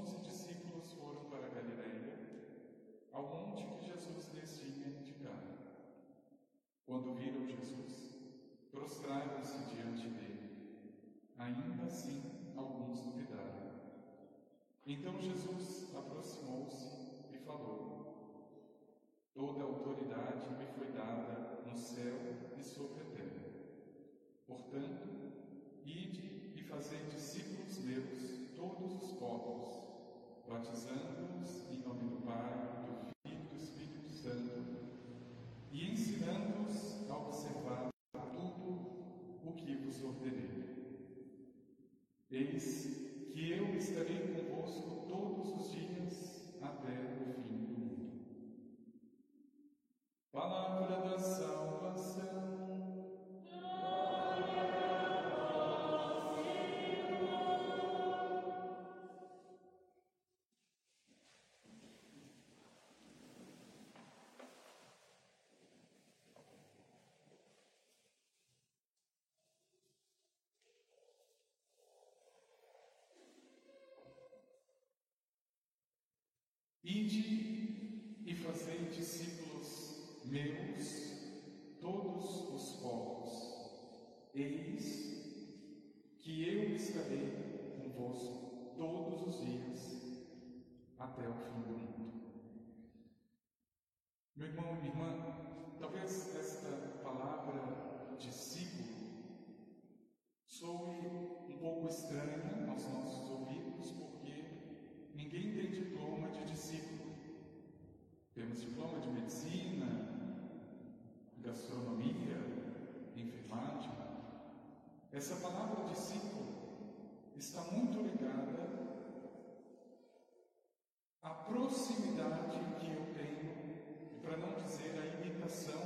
onze discípulos foram para Galiléia, ao monte que Jesus lhes tinha indicado. Quando viram Jesus, prostraram-se diante dele. Ainda assim, alguns duvidaram. Então Jesus aproximou-se e falou: Toda autoridade me foi dada no céu e sobre a terra. Portanto, ide e fazei discípulos meus todos os povos batizando-os em nome do Pai, do Filho e do Espírito Santo, e ensinando-os a observar tudo o que vos ordenei. Eis que eu estarei convosco todos os dias até o fim Ide e fazei discípulos meus todos os povos. Eis proximidade que eu tenho, para não dizer a imitação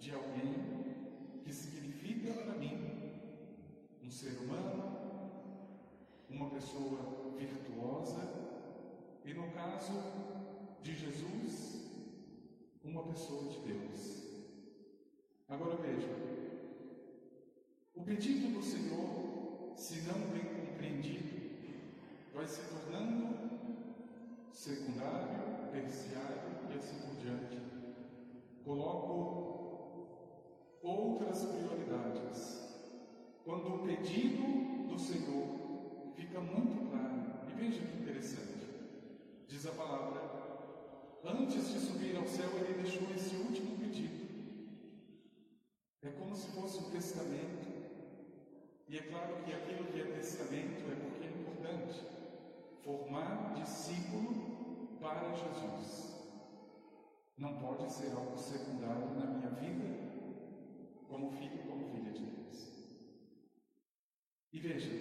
de alguém que significa para mim um ser humano, uma pessoa virtuosa e, no caso de Jesus, uma pessoa de Deus. Agora veja, o pedido do Senhor, se não bem compreendido, vai se tornando secundário, terciário e assim por diante. Coloco outras prioridades. Quando o pedido do Senhor fica muito claro. E veja que interessante. Diz a palavra: antes de subir ao céu, ele deixou esse último pedido. É como se fosse um testamento. E é claro que aquilo que é testamento é porque é importante formar discípulo para Jesus. Não pode ser algo secundário na minha vida, como filho, como filha de Deus. E veja,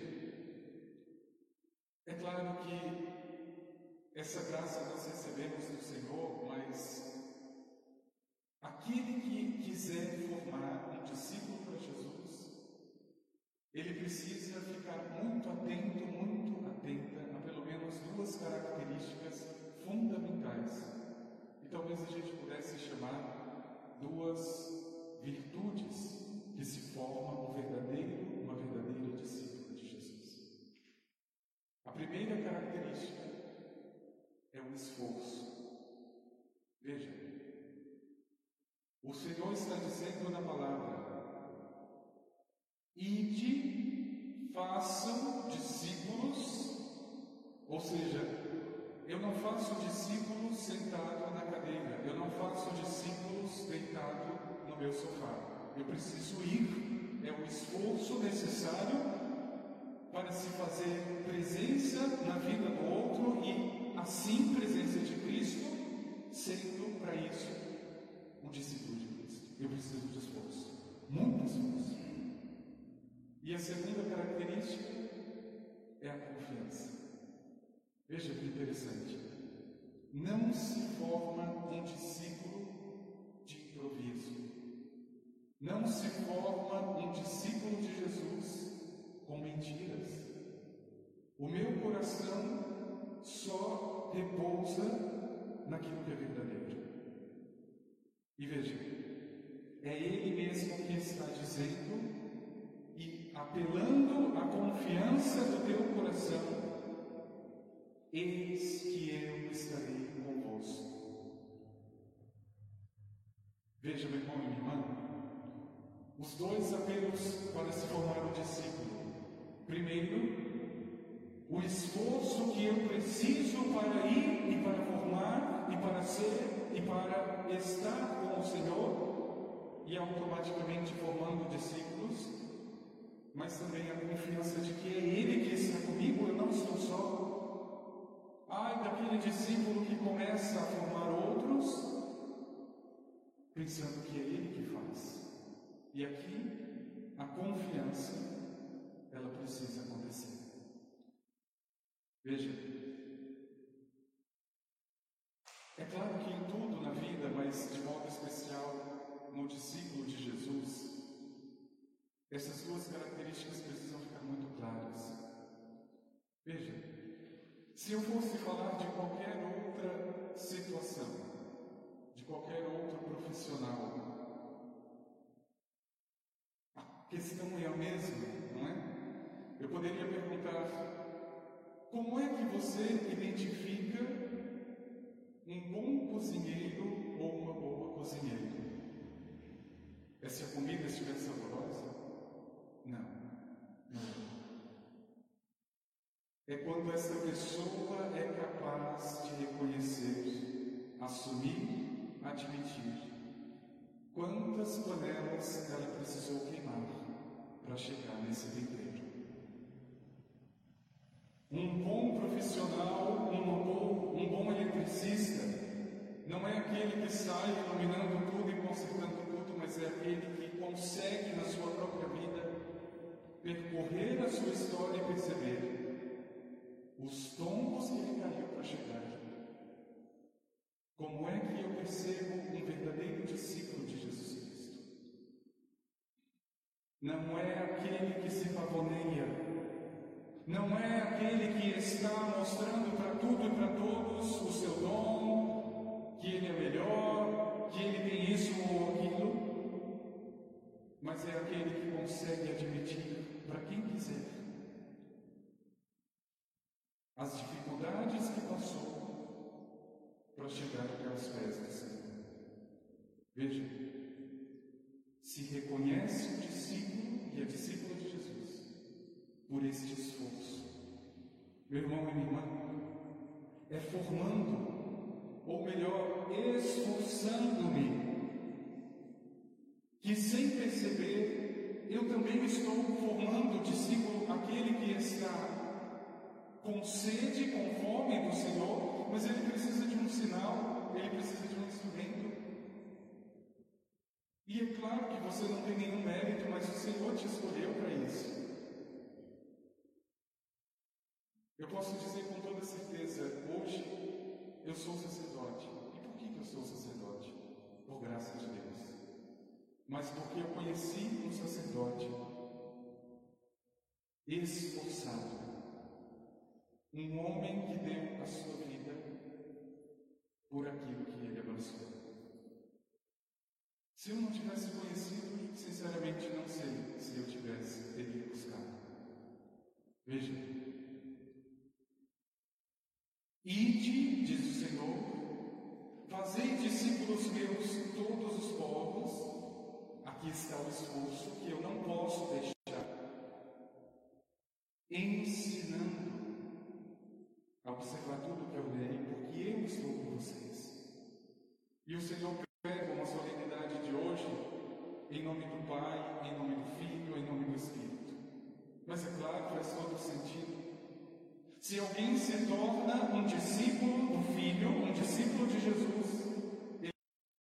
é claro que essa graça nós recebemos do Senhor, mas aquele que quiser formar um discípulo para Jesus, ele precisa ficar muito características fundamentais. E talvez a gente pudesse chamar duas virtudes que se formam um verdadeiro, meu sofá. Eu preciso ir, é o esforço necessário para se fazer presença na vida do outro e, assim, presença de Cristo, sendo para isso um discípulo de Cristo. Eu preciso de esforço, muito esforço. E a segunda característica é a confiança. Veja que interessante. Não se forma um discípulo de improviso. Não se forma um discípulo de Jesus com mentiras. O meu coração só repousa naquilo que é verdadeiro. E veja, é Ele mesmo que está dizendo e apelando à confiança do teu coração, eis que eu estarei convosco. Veja, meu irmão e minha irmã, Os dois apelos para se formar um discípulo. Primeiro, o esforço que eu preciso para ir e para formar e para ser e para estar com o Senhor e automaticamente formando discípulos, mas também a confiança de que é Ele que está comigo, eu não estou só. Ai daquele discípulo que começa a formar outros, pensando que é Ele que faz. E aqui a confiança, ela precisa acontecer. Veja, é claro que em tudo na vida, mas de modo especial no discípulo de Jesus, essas duas características precisam ficar muito claras. Veja, se eu fosse falar de qualquer outra situação, de qualquer outro profissional, questão é a mesma, não é? Eu poderia perguntar como é que você identifica um bom cozinheiro ou uma boa cozinheira? É se a comida estiver saborosa? Não. Não. É quando essa pessoa é capaz de reconhecer, assumir, admitir quantas panelas ela precisou queimar para chegar nesse tempero. Um bom profissional, um bom, um bom eletricista, não é aquele que sai iluminando tudo e consertando tudo, mas é aquele que consegue na sua própria vida percorrer a sua história e perceber os tombos que ele caiu para chegar aqui. Como é que eu percebo um verdadeiro discípulo de Jesus Cristo? Não é aquele que se pavoneia. Não é aquele que está mostrando para tudo e para todos o seu dom, que ele é melhor, que ele tem isso ou aquilo, mas é aquele que consegue admitir para quem quiser. As dificuldades que passou para chegar até os pés do Senhor. Veja, se reconhece o discípulo e a discípula de por este esforço. Meu irmão e minha irmã, é formando, ou melhor, esforçando-me, que sem perceber, eu também estou formando o discípulo, aquele que está com sede, com fome do Senhor, mas ele precisa de um sinal, ele precisa de um instrumento. E é claro que você não tem nenhum mérito, mas o Senhor te escolheu para isso. Eu posso dizer com toda certeza, hoje eu sou sacerdote. E por que eu sou sacerdote? Por graça de Deus. Mas porque eu conheci um sacerdote esforçado, um homem que deu a sua vida por aquilo que ele abençoou. Se eu não tivesse conhecido, sinceramente não sei se eu tivesse teria buscado. Veja, Ide, diz o Senhor, fazei discípulos meus todos os povos. Aqui está o esforço que eu não posso deixar. Ensinando a observar tudo que eu leio, porque eu estou com vocês. E o Senhor pega uma solenidade de hoje, em nome do Pai, em nome do Filho, em nome do Espírito. Mas é claro, faz todo sentido se alguém se torna um discípulo do Filho, um discípulo de Jesus, ele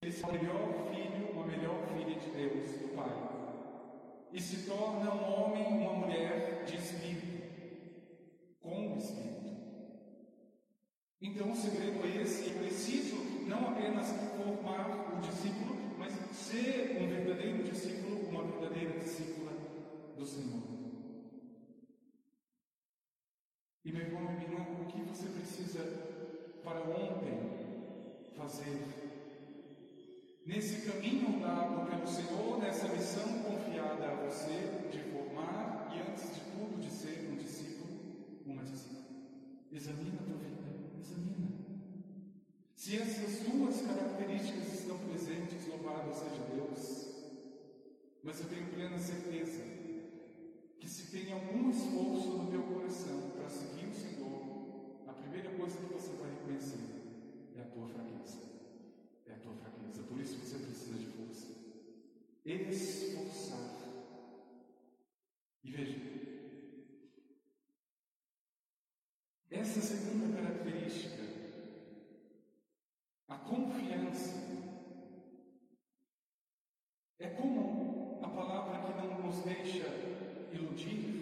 é o melhor filho, uma melhor filha de Deus, do Pai. E se torna um homem, uma mulher de espírito, com o espírito. Então o segredo é esse, é preciso não apenas formar o discípulo, ser um verdadeiro discípulo, uma verdadeira discípula do Senhor. E meu irmão minha irmã, o que você precisa para ontem fazer? Nesse caminho dado pelo Senhor, nessa missão confiada a você de formar e, antes de tudo, de ser um discípulo, uma discípula. Examina a tua vida, examina. Se essas duas características estão presentes, louvado seja Deus. Mas eu tenho plena certeza que se tem algum esforço no teu coração para seguir o Senhor, a primeira coisa que você vai reconhecer é a tua fraqueza. É a tua fraqueza. Por isso você precisa de força. Esforçar. E veja, essa segunda característica, a confiança, é como a palavra que não nos deixa iludir.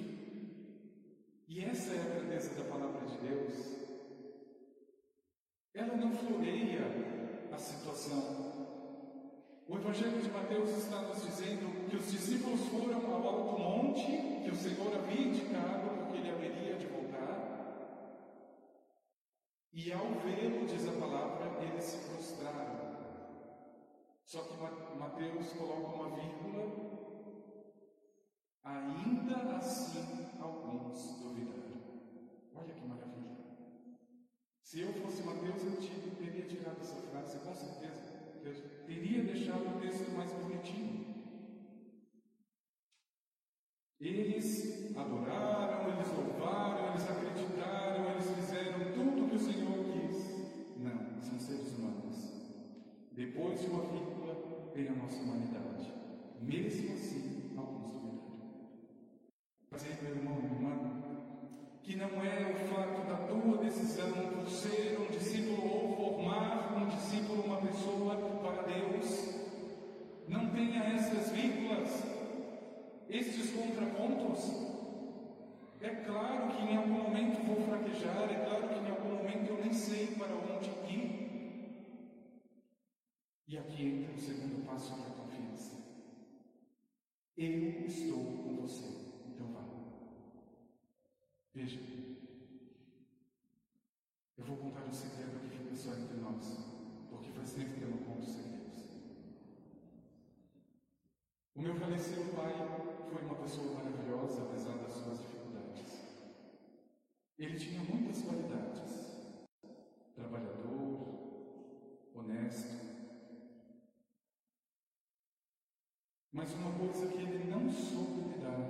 E essa é a grandeza da palavra de Deus. Ela não floreia a situação. O Evangelho de Mateus está nos dizendo que os discípulos foram ao alto monte que o Senhor havia indicado porque ele haveria de voltar. E ao vê-lo, diz a palavra, eles se prostraram. Só que Mateus coloca uma vírgula. Ainda assim, alguns duvidaram. Olha que. Se eu fosse Mateus, eu teria tirado essa frase, com certeza. Eu teria deixado o texto mais bonitinho. Eles adoraram, eles louvaram, eles acreditaram, eles fizeram tudo que o Senhor quis. Não, são seres humanos. Depois de uma vírgula, vem a nossa humanidade. Mesmo estes contrapontos. É claro que em algum momento vou fraquejar, é claro que em algum momento eu nem sei para onde ir. E aqui entra o segundo passo da confiança. Eu estou com você, então vá. Veja, eu vou contar um segredo que fica só entre nós, porque faz tempo que eu não conto segredos. O meu falecido pai foi uma pessoa maravilhosa, apesar das suas dificuldades. Ele tinha muitas qualidades: trabalhador, honesto. Mas uma coisa que ele não soube lidar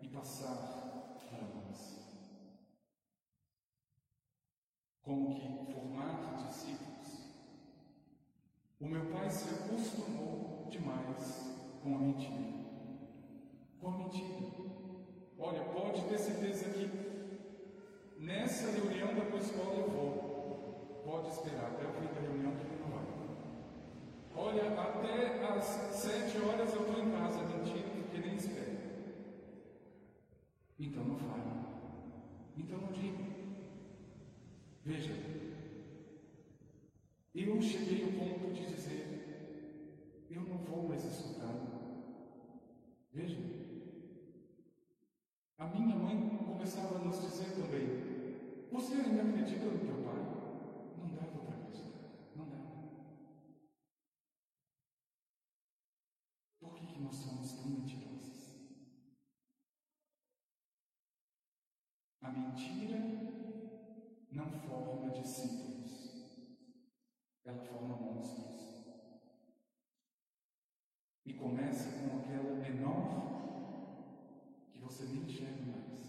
e passar para nós. Como que formar discípulos. O meu pai se acostumou demais com a mentira. Com a mentira. Olha, pode ter certeza que nessa reunião da tua escola eu vou. Pode esperar até o fim da reunião que. Olha, até às sete horas eu estou em casa. Mentira, porque nem espera. Então não fale. Então não diga. Veja, eu cheguei ao ponto de dizer: eu não vou mais escutar. Veja, a minha mãe começava a nos dizer também: você ainda acredita no teu pai? Não dava para acreditar, não dava. Por que, que nós somos tão mentirosos? A mentira não forma discípulos, ela forma monstros. E começa com aquela menor que você nem enxerga mais.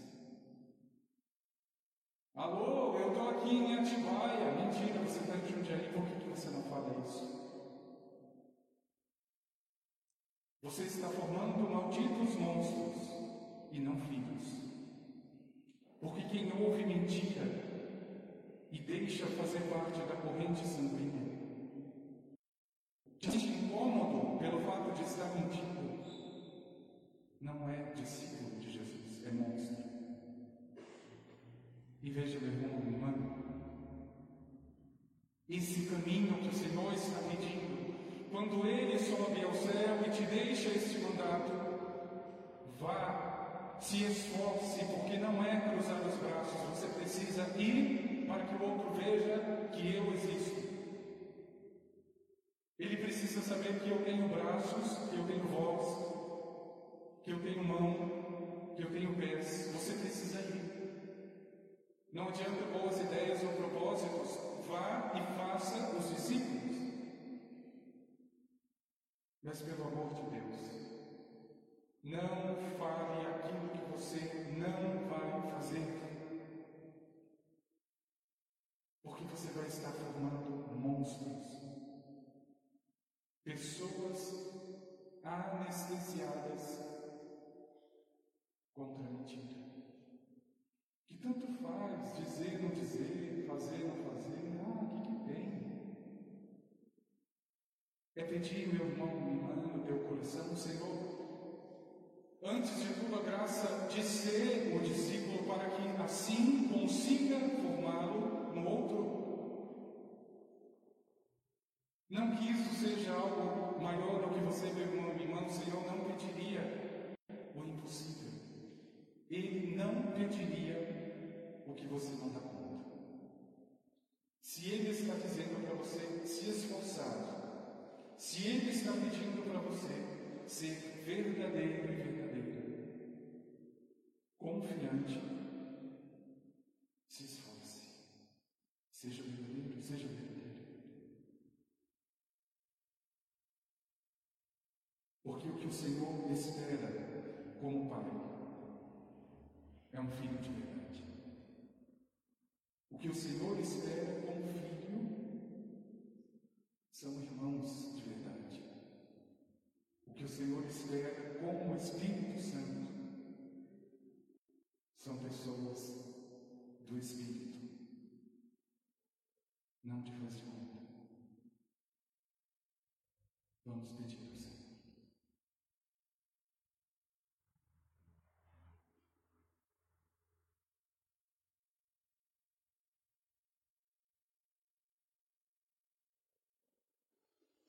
Alô, eu estou aqui em Atibaia. Mentira, você está em Jundiaí, por que, que você não fala isso? Você está formando malditos monstros e não filhos. Porque quem ouve mentira e deixa fazer parte da corrente sanguínea, sente incômodo pelo fato de estar mentindo, não é discípulo de Jesus, é monstro. E veja, meu irmão, esse caminho que o Senhor está pedindo, quando Ele sobe ao céu e te deixa este mandato, vá se esforce, porque não é cruzar os braços, você precisa ir para que o outro veja que eu existo. Ele precisa saber que eu tenho braços, que eu tenho voz, que eu tenho mão, que eu tenho pés. Você precisa ir. Não adianta boas ideias ou propósitos, vá e faça os discípulos. Mas pelo amor de Deus, Não fale aquilo que você não vai fazer. Porque você vai estar formando monstros. Pessoas anestesiadas contra a mentira. Que tanto faz dizer, não dizer, fazer, não fazer. Ah, o que, que tem? É pedir, meu irmão, minha irmã, no teu coração, Senhor, antes de tudo, a graça de ser o discípulo para que assim consiga formá-lo no outro. Não que isso seja algo maior do que você, meu irmão, minha irmã, o Senhor não pediria o impossível. Ele não pediria o que você não dá conta. Se Ele está dizendo para você se esforçar, se Ele está pedindo ser verdadeiro e verdadeiro, confiante, se esforce. Seja verdadeiro, seja verdadeiro. Porque o que o Senhor espera como Pai é um filho de verdade. O que o Senhor espera como